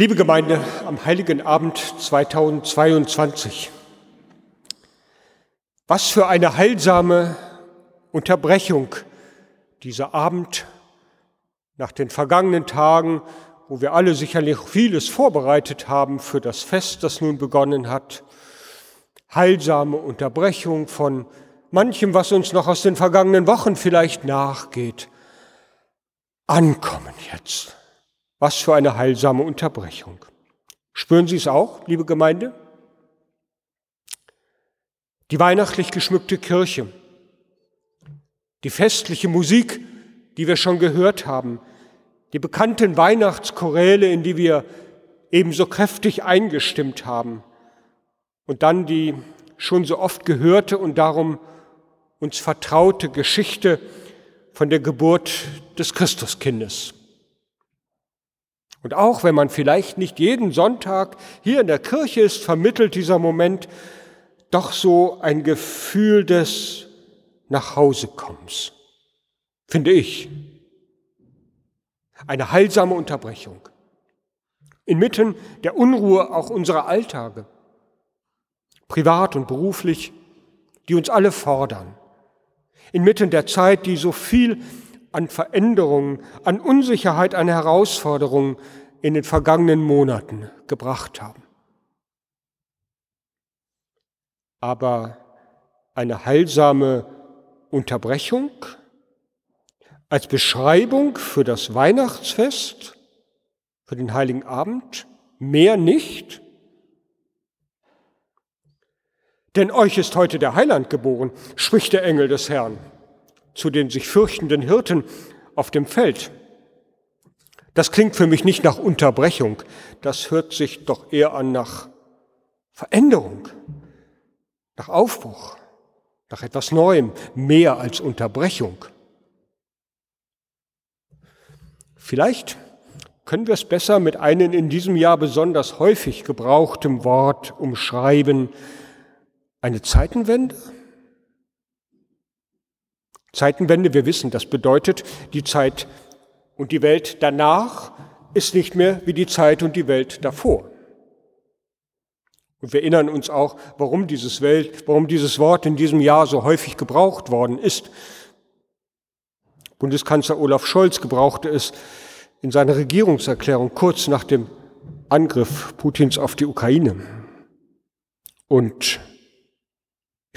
Liebe Gemeinde, am heiligen Abend 2022. Was für eine heilsame Unterbrechung dieser Abend nach den vergangenen Tagen, wo wir alle sicherlich vieles vorbereitet haben für das Fest, das nun begonnen hat. Heilsame Unterbrechung von manchem, was uns noch aus den vergangenen Wochen vielleicht nachgeht. Ankommen jetzt was für eine heilsame Unterbrechung. Spüren Sie es auch, liebe Gemeinde? Die weihnachtlich geschmückte Kirche, die festliche Musik, die wir schon gehört haben, die bekannten Weihnachtschoräle, in die wir ebenso kräftig eingestimmt haben, und dann die schon so oft gehörte und darum uns vertraute Geschichte von der Geburt des Christuskindes. Und auch wenn man vielleicht nicht jeden Sonntag hier in der Kirche ist, vermittelt dieser Moment doch so ein Gefühl des Nachhausekommens, finde ich. Eine heilsame Unterbrechung. Inmitten der Unruhe auch unserer Alltage, privat und beruflich, die uns alle fordern. Inmitten der Zeit, die so viel an Veränderungen, an Unsicherheit, an Herausforderungen in den vergangenen Monaten gebracht haben. Aber eine heilsame Unterbrechung als Beschreibung für das Weihnachtsfest, für den heiligen Abend, mehr nicht. Denn euch ist heute der Heiland geboren, spricht der Engel des Herrn zu den sich fürchtenden Hirten auf dem Feld. Das klingt für mich nicht nach Unterbrechung, das hört sich doch eher an nach Veränderung, nach Aufbruch, nach etwas Neuem, mehr als Unterbrechung. Vielleicht können wir es besser mit einem in diesem Jahr besonders häufig gebrauchtem Wort umschreiben, eine Zeitenwende? Zeitenwende, wir wissen, das bedeutet, die Zeit und die Welt danach ist nicht mehr wie die Zeit und die Welt davor. Und wir erinnern uns auch, warum dieses, Welt, warum dieses Wort in diesem Jahr so häufig gebraucht worden ist. Bundeskanzler Olaf Scholz gebrauchte es in seiner Regierungserklärung kurz nach dem Angriff Putins auf die Ukraine. Und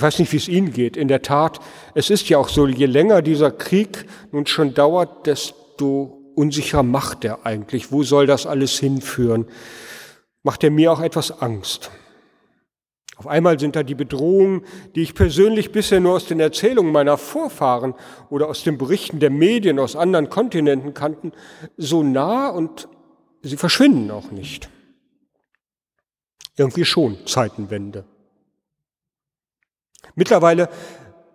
ich weiß nicht, wie es Ihnen geht. In der Tat, es ist ja auch so, je länger dieser Krieg nun schon dauert, desto unsicherer macht er eigentlich. Wo soll das alles hinführen? Macht er mir auch etwas Angst. Auf einmal sind da die Bedrohungen, die ich persönlich bisher nur aus den Erzählungen meiner Vorfahren oder aus den Berichten der Medien aus anderen Kontinenten kannten, so nah und sie verschwinden auch nicht. Irgendwie schon Zeitenwende. Mittlerweile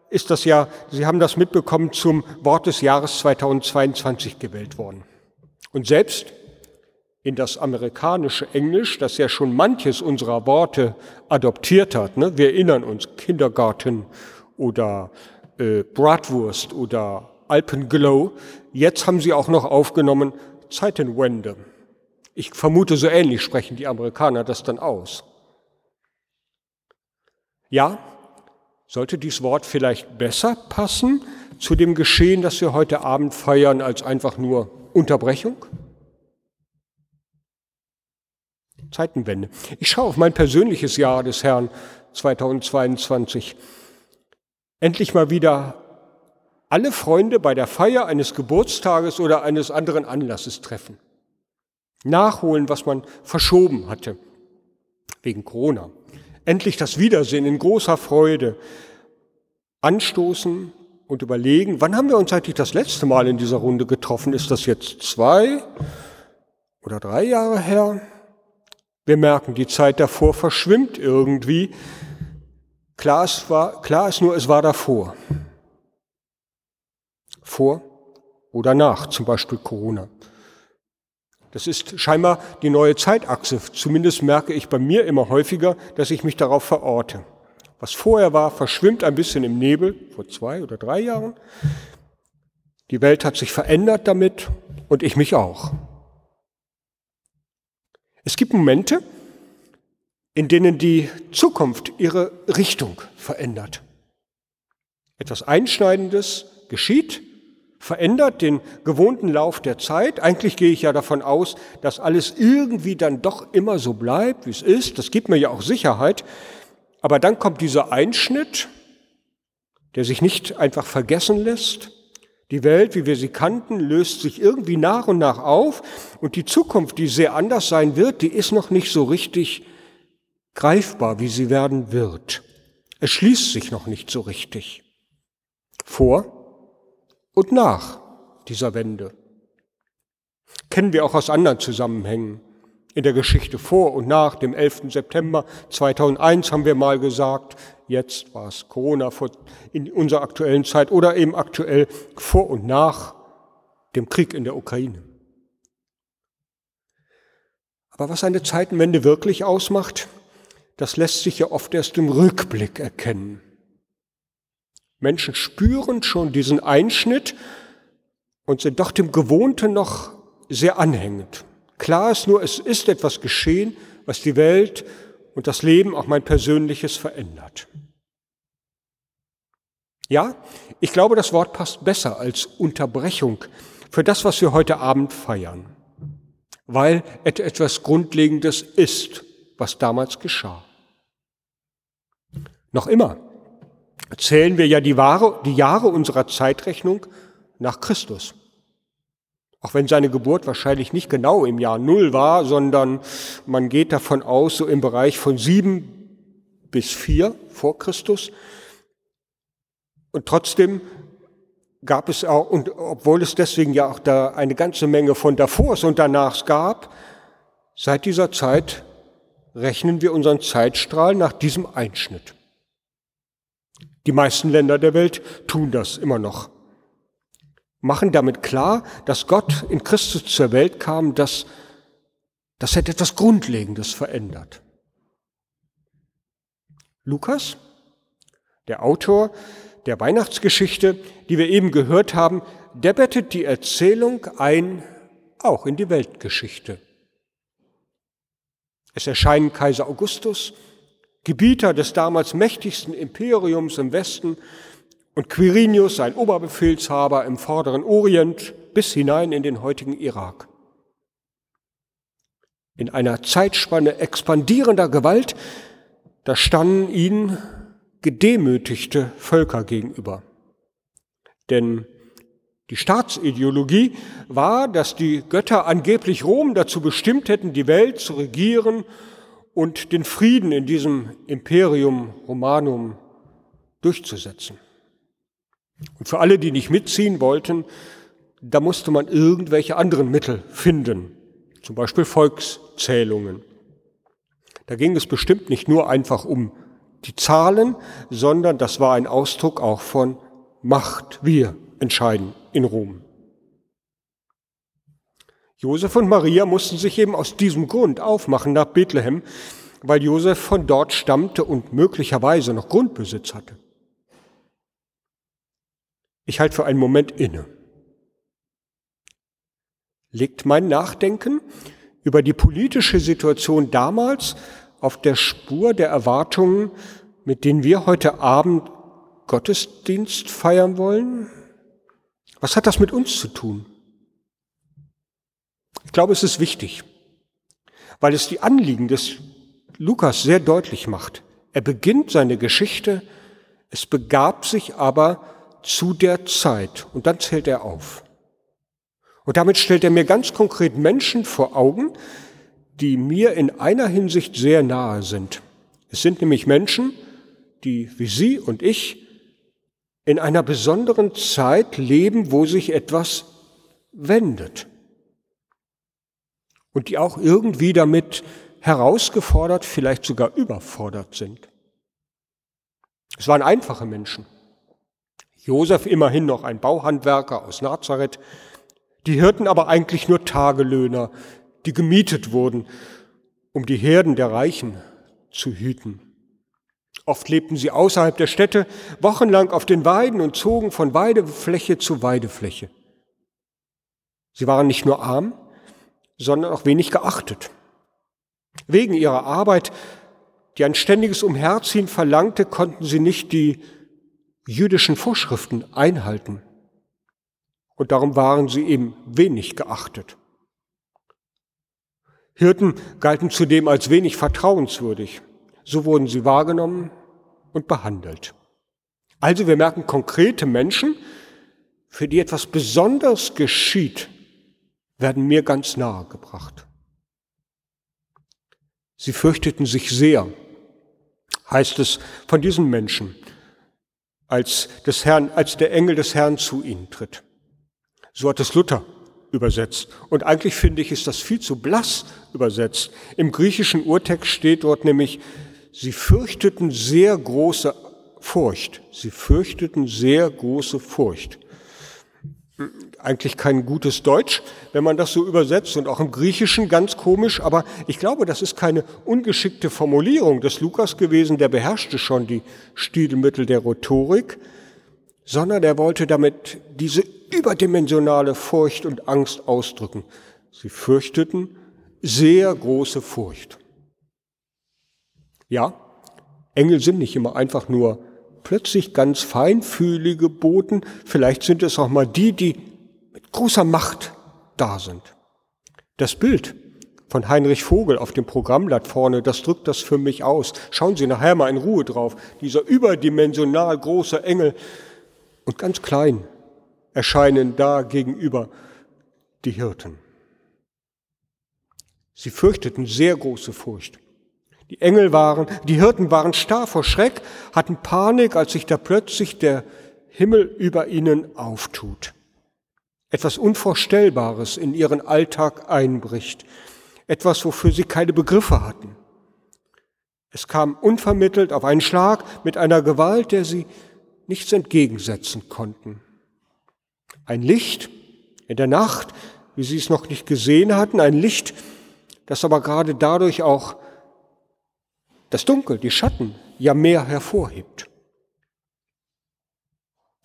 ist das ja, Sie haben das mitbekommen, zum Wort des Jahres 2022 gewählt worden. Und selbst in das amerikanische Englisch, das ja schon manches unserer Worte adoptiert hat, ne? wir erinnern uns, Kindergarten oder äh, Bratwurst oder Alpenglow, jetzt haben sie auch noch aufgenommen Zeitenwende. Ich vermute, so ähnlich sprechen die Amerikaner das dann aus. Ja, sollte dieses Wort vielleicht besser passen zu dem Geschehen, das wir heute Abend feiern, als einfach nur Unterbrechung? Zeitenwende. Ich schaue auf mein persönliches Jahr des Herrn 2022. Endlich mal wieder alle Freunde bei der Feier eines Geburtstages oder eines anderen Anlasses treffen. Nachholen, was man verschoben hatte wegen Corona endlich das Wiedersehen in großer Freude anstoßen und überlegen, wann haben wir uns eigentlich das letzte Mal in dieser Runde getroffen? Ist das jetzt zwei oder drei Jahre her? Wir merken, die Zeit davor verschwimmt irgendwie. Klar ist, war, klar ist nur, es war davor. Vor oder nach, zum Beispiel Corona. Das ist scheinbar die neue Zeitachse. Zumindest merke ich bei mir immer häufiger, dass ich mich darauf verorte. Was vorher war, verschwimmt ein bisschen im Nebel, vor zwei oder drei Jahren. Die Welt hat sich verändert damit und ich mich auch. Es gibt Momente, in denen die Zukunft ihre Richtung verändert. Etwas Einschneidendes geschieht, verändert den gewohnten Lauf der Zeit. Eigentlich gehe ich ja davon aus, dass alles irgendwie dann doch immer so bleibt, wie es ist. Das gibt mir ja auch Sicherheit. Aber dann kommt dieser Einschnitt, der sich nicht einfach vergessen lässt. Die Welt, wie wir sie kannten, löst sich irgendwie nach und nach auf und die Zukunft, die sehr anders sein wird, die ist noch nicht so richtig greifbar, wie sie werden wird. Es schließt sich noch nicht so richtig. Vor und nach dieser Wende. Kennen wir auch aus anderen Zusammenhängen. In der Geschichte vor und nach dem 11. September 2001 haben wir mal gesagt, jetzt war es Corona in unserer aktuellen Zeit oder eben aktuell vor und nach dem Krieg in der Ukraine. Aber was eine Zeitenwende wirklich ausmacht, das lässt sich ja oft erst im Rückblick erkennen. Menschen spüren schon diesen Einschnitt und sind doch dem Gewohnten noch sehr anhängend. Klar ist nur, es ist etwas geschehen, was die Welt und das Leben, auch mein persönliches, verändert. Ja, ich glaube, das Wort passt besser als Unterbrechung für das, was wir heute Abend feiern, weil etwas Grundlegendes ist, was damals geschah. Noch immer zählen wir ja die, Ware, die Jahre unserer Zeitrechnung nach Christus. Auch wenn seine Geburt wahrscheinlich nicht genau im Jahr Null war, sondern man geht davon aus, so im Bereich von sieben bis vier vor Christus. Und trotzdem gab es auch, und obwohl es deswegen ja auch da eine ganze Menge von davor und danach gab, seit dieser Zeit rechnen wir unseren Zeitstrahl nach diesem Einschnitt. Die meisten Länder der Welt tun das immer noch. Machen damit klar, dass Gott in Christus zur Welt kam, dass das hat etwas Grundlegendes verändert. Lukas, der Autor der Weihnachtsgeschichte, die wir eben gehört haben, der bettet die Erzählung ein, auch in die Weltgeschichte. Es erscheinen Kaiser Augustus, Gebieter des damals mächtigsten Imperiums im Westen, und Quirinius, sein Oberbefehlshaber im vorderen Orient bis hinein in den heutigen Irak. In einer Zeitspanne expandierender Gewalt, da standen ihnen gedemütigte Völker gegenüber. Denn die Staatsideologie war, dass die Götter angeblich Rom dazu bestimmt hätten, die Welt zu regieren und den Frieden in diesem Imperium Romanum durchzusetzen. Und für alle, die nicht mitziehen wollten, da musste man irgendwelche anderen Mittel finden, zum Beispiel Volkszählungen. Da ging es bestimmt nicht nur einfach um die Zahlen, sondern das war ein Ausdruck auch von Macht. Wir entscheiden in Rom. Josef und Maria mussten sich eben aus diesem Grund aufmachen nach Bethlehem, weil Josef von dort stammte und möglicherweise noch Grundbesitz hatte. Ich halte für einen Moment inne. Legt mein Nachdenken über die politische Situation damals auf der Spur der Erwartungen, mit denen wir heute Abend Gottesdienst feiern wollen? Was hat das mit uns zu tun? Ich glaube, es ist wichtig, weil es die Anliegen des Lukas sehr deutlich macht. Er beginnt seine Geschichte, es begab sich aber zu der Zeit und dann zählt er auf. Und damit stellt er mir ganz konkret Menschen vor Augen, die mir in einer Hinsicht sehr nahe sind. Es sind nämlich Menschen, die wie Sie und ich in einer besonderen Zeit leben, wo sich etwas wendet und die auch irgendwie damit herausgefordert, vielleicht sogar überfordert sind. Es waren einfache Menschen. Josef immerhin noch ein Bauhandwerker aus Nazareth, die Hirten aber eigentlich nur Tagelöhner, die gemietet wurden, um die Herden der Reichen zu hüten. Oft lebten sie außerhalb der Städte, wochenlang auf den Weiden und zogen von Weidefläche zu Weidefläche. Sie waren nicht nur arm, sondern auch wenig geachtet. Wegen ihrer Arbeit, die ein ständiges Umherziehen verlangte, konnten sie nicht die jüdischen Vorschriften einhalten. Und darum waren sie eben wenig geachtet. Hirten galten zudem als wenig vertrauenswürdig. So wurden sie wahrgenommen und behandelt. Also wir merken konkrete Menschen, für die etwas Besonderes geschieht, werden mir ganz nahe gebracht. Sie fürchteten sich sehr, heißt es von diesen Menschen, als, des Herrn, als der Engel des Herrn zu ihnen tritt. So hat es Luther übersetzt. Und eigentlich finde ich, ist das viel zu blass übersetzt. Im griechischen Urtext steht dort nämlich, sie fürchteten sehr große Furcht. Sie fürchteten sehr große Furcht eigentlich kein gutes Deutsch, wenn man das so übersetzt und auch im Griechischen ganz komisch, aber ich glaube, das ist keine ungeschickte Formulierung des Lukas gewesen, der beherrschte schon die Stilmittel der Rhetorik, sondern er wollte damit diese überdimensionale Furcht und Angst ausdrücken. Sie fürchteten sehr große Furcht. Ja, Engel sind nicht immer einfach nur plötzlich ganz feinfühlige Boten. Vielleicht sind es auch mal die, die mit großer Macht da sind. Das Bild von Heinrich Vogel auf dem Programmblatt vorne, das drückt das für mich aus. Schauen Sie nachher mal in Ruhe drauf. Dieser überdimensional große Engel und ganz klein erscheinen da gegenüber die Hirten. Sie fürchteten sehr große Furcht. Die Engel waren, die Hirten waren starr vor Schreck, hatten Panik, als sich da plötzlich der Himmel über ihnen auftut. Etwas Unvorstellbares in ihren Alltag einbricht. Etwas, wofür sie keine Begriffe hatten. Es kam unvermittelt auf einen Schlag mit einer Gewalt, der sie nichts entgegensetzen konnten. Ein Licht in der Nacht, wie sie es noch nicht gesehen hatten, ein Licht, das aber gerade dadurch auch das Dunkel, die Schatten ja mehr hervorhebt.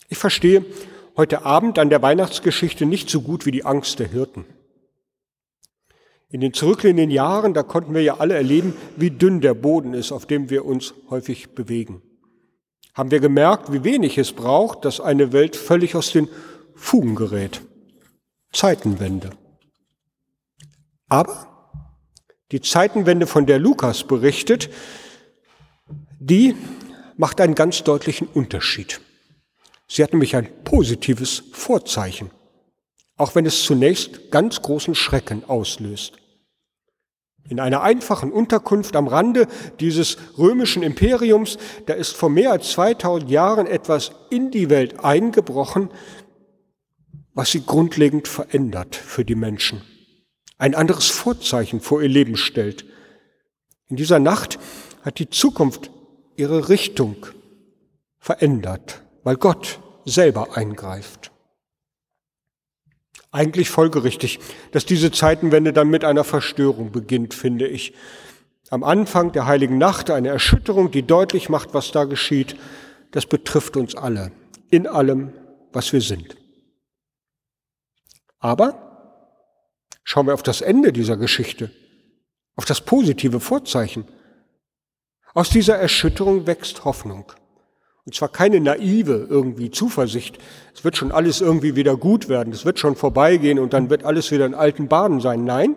Ich verstehe heute Abend an der Weihnachtsgeschichte nicht so gut wie die Angst der Hirten. In den zurückliegenden Jahren, da konnten wir ja alle erleben, wie dünn der Boden ist, auf dem wir uns häufig bewegen. Haben wir gemerkt, wie wenig es braucht, dass eine Welt völlig aus den Fugen gerät. Zeitenwende. Aber die Zeitenwende, von der Lukas berichtet, die macht einen ganz deutlichen Unterschied. Sie hat nämlich ein positives Vorzeichen, auch wenn es zunächst ganz großen Schrecken auslöst. In einer einfachen Unterkunft am Rande dieses römischen Imperiums, da ist vor mehr als 2000 Jahren etwas in die Welt eingebrochen, was sie grundlegend verändert für die Menschen ein anderes Vorzeichen vor ihr Leben stellt. In dieser Nacht hat die Zukunft ihre Richtung verändert, weil Gott selber eingreift. Eigentlich folgerichtig, dass diese Zeitenwende dann mit einer Verstörung beginnt, finde ich. Am Anfang der heiligen Nacht eine Erschütterung, die deutlich macht, was da geschieht. Das betrifft uns alle, in allem, was wir sind. Aber Schauen wir auf das Ende dieser Geschichte, auf das positive Vorzeichen. Aus dieser Erschütterung wächst Hoffnung. Und zwar keine naive irgendwie Zuversicht. Es wird schon alles irgendwie wieder gut werden. Es wird schon vorbeigehen und dann wird alles wieder in alten Bahnen sein. Nein,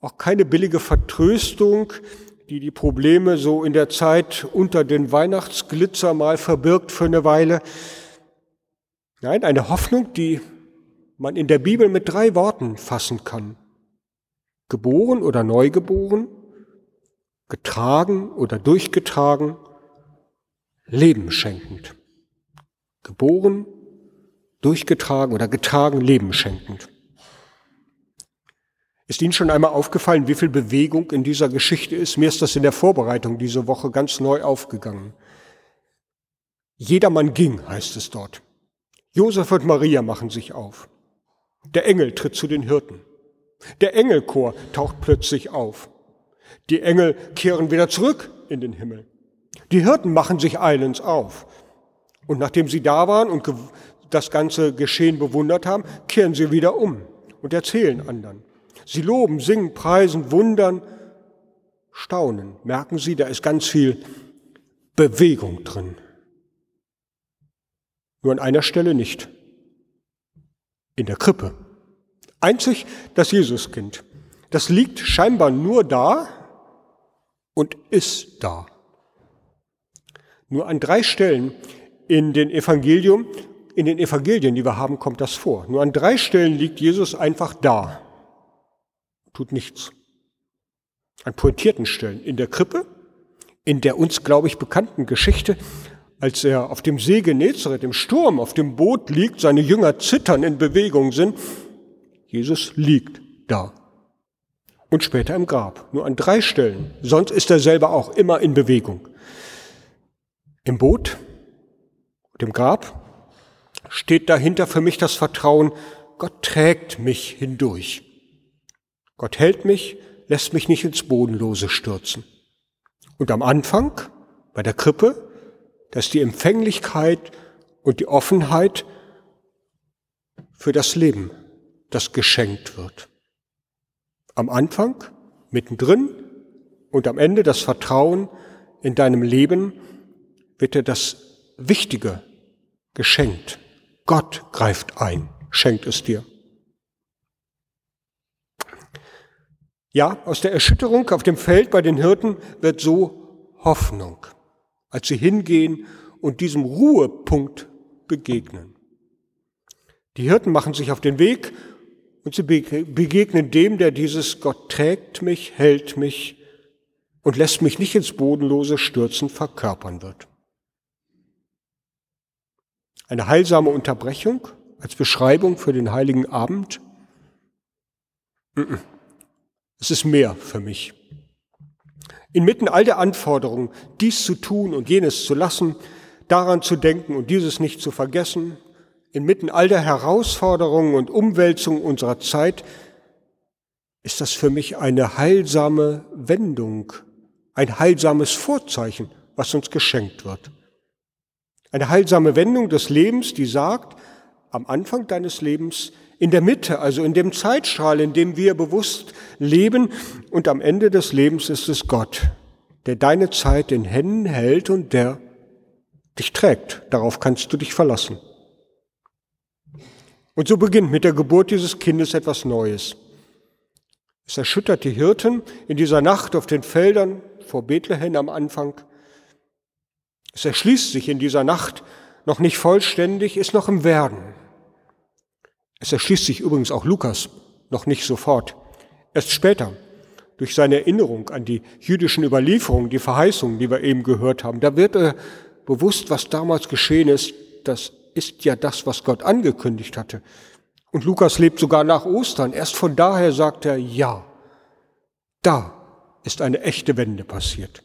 auch keine billige Vertröstung, die die Probleme so in der Zeit unter den Weihnachtsglitzer mal verbirgt für eine Weile. Nein, eine Hoffnung, die man in der Bibel mit drei Worten fassen kann. Geboren oder neugeboren, getragen oder durchgetragen, Leben schenkend. Geboren, durchgetragen oder getragen, Leben schenkend. Ist Ihnen schon einmal aufgefallen, wie viel Bewegung in dieser Geschichte ist? Mir ist das in der Vorbereitung diese Woche ganz neu aufgegangen. Jedermann ging, heißt es dort. Josef und Maria machen sich auf. Der Engel tritt zu den Hirten. Der Engelchor taucht plötzlich auf. Die Engel kehren wieder zurück in den Himmel. Die Hirten machen sich eilends auf. Und nachdem sie da waren und das ganze Geschehen bewundert haben, kehren sie wieder um und erzählen anderen. Sie loben, singen, preisen, wundern staunen. Merken Sie, da ist ganz viel Bewegung drin. Nur an einer Stelle nicht. In der Krippe. Einzig das Jesuskind. Das liegt scheinbar nur da und ist da. Nur an drei Stellen in den Evangelium, in den Evangelien, die wir haben, kommt das vor. Nur an drei Stellen liegt Jesus einfach da. Tut nichts. An pointierten Stellen. In der Krippe, in der uns, glaube ich, bekannten Geschichte, als er auf dem See Genezareth im Sturm auf dem Boot liegt, seine Jünger zittern, in Bewegung sind. Jesus liegt da. Und später im Grab. Nur an drei Stellen. Sonst ist er selber auch immer in Bewegung. Im Boot, dem Grab, steht dahinter für mich das Vertrauen, Gott trägt mich hindurch. Gott hält mich, lässt mich nicht ins Bodenlose stürzen. Und am Anfang, bei der Krippe, dass die Empfänglichkeit und die Offenheit für das Leben, das geschenkt wird. Am Anfang, mittendrin und am Ende das Vertrauen in deinem Leben wird dir das Wichtige geschenkt. Gott greift ein, schenkt es dir. Ja, aus der Erschütterung auf dem Feld bei den Hirten wird so Hoffnung, als sie hingehen und diesem Ruhepunkt begegnen. Die Hirten machen sich auf den Weg und sie begegnen dem, der dieses Gott trägt mich, hält mich und lässt mich nicht ins Bodenlose stürzen, verkörpern wird. Eine heilsame Unterbrechung als Beschreibung für den heiligen Abend? Es ist mehr für mich. Inmitten all der Anforderungen, dies zu tun und jenes zu lassen, daran zu denken und dieses nicht zu vergessen, inmitten all der Herausforderungen und Umwälzungen unserer Zeit, ist das für mich eine heilsame Wendung, ein heilsames Vorzeichen, was uns geschenkt wird. Eine heilsame Wendung des Lebens, die sagt, am Anfang deines Lebens, in der Mitte, also in dem Zeitstrahl, in dem wir bewusst leben, und am Ende des Lebens ist es Gott, der deine Zeit in Händen hält und der dich trägt. Darauf kannst du dich verlassen. Und so beginnt mit der Geburt dieses Kindes etwas Neues. Es erschüttert die Hirten in dieser Nacht auf den Feldern vor Bethlehem am Anfang. Es erschließt sich in dieser Nacht noch nicht vollständig, ist noch im Werden. Es erschließt sich übrigens auch Lukas noch nicht sofort. Erst später, durch seine Erinnerung an die jüdischen Überlieferungen, die Verheißungen, die wir eben gehört haben, da wird er bewusst, was damals geschehen ist. Das ist ja das, was Gott angekündigt hatte. Und Lukas lebt sogar nach Ostern. Erst von daher sagt er, ja, da ist eine echte Wende passiert.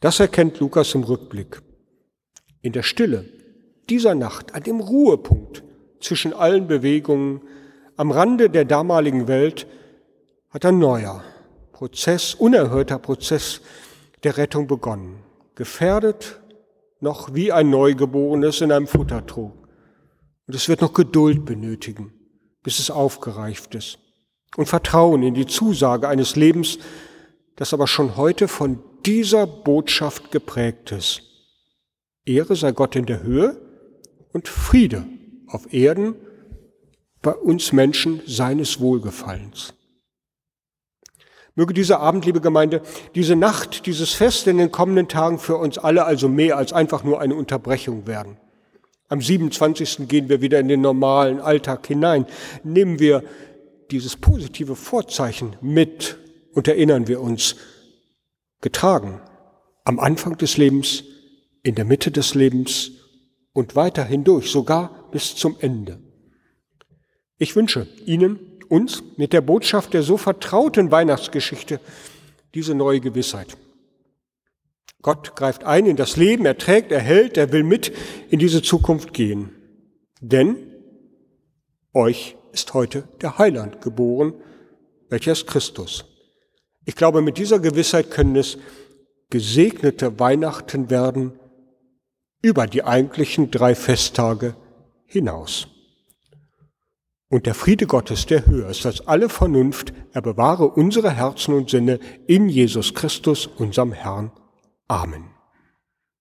Das erkennt Lukas im Rückblick. In der Stille dieser Nacht, an dem Ruhepunkt zwischen allen Bewegungen, am Rande der damaligen Welt, hat ein neuer Prozess, unerhörter Prozess der Rettung begonnen. Gefährdet noch wie ein Neugeborenes in einem Futtertrog. Und es wird noch Geduld benötigen, bis es aufgereift ist. Und Vertrauen in die Zusage eines Lebens, das aber schon heute von dieser Botschaft geprägt ist. Ehre sei Gott in der Höhe und Friede auf Erden bei uns Menschen seines Wohlgefallens. Möge dieser Abend, liebe Gemeinde, diese Nacht, dieses Fest in den kommenden Tagen für uns alle also mehr als einfach nur eine Unterbrechung werden. Am 27. gehen wir wieder in den normalen Alltag hinein. Nehmen wir dieses positive Vorzeichen mit und erinnern wir uns, getragen. Am Anfang des Lebens, in der Mitte des Lebens und weiter hindurch, sogar bis zum Ende. Ich wünsche Ihnen, uns mit der Botschaft der so vertrauten Weihnachtsgeschichte diese neue Gewissheit. Gott greift ein in das Leben, er trägt, er hält, er will mit in diese Zukunft gehen. Denn euch ist heute der Heiland geboren, welcher ist Christus. Ich glaube, mit dieser Gewissheit können es gesegnete Weihnachten werden über die eigentlichen drei Festtage hinaus. Und der Friede Gottes, der höher ist als alle Vernunft, er bewahre unsere Herzen und Sinne in Jesus Christus, unserem Herrn. Amen.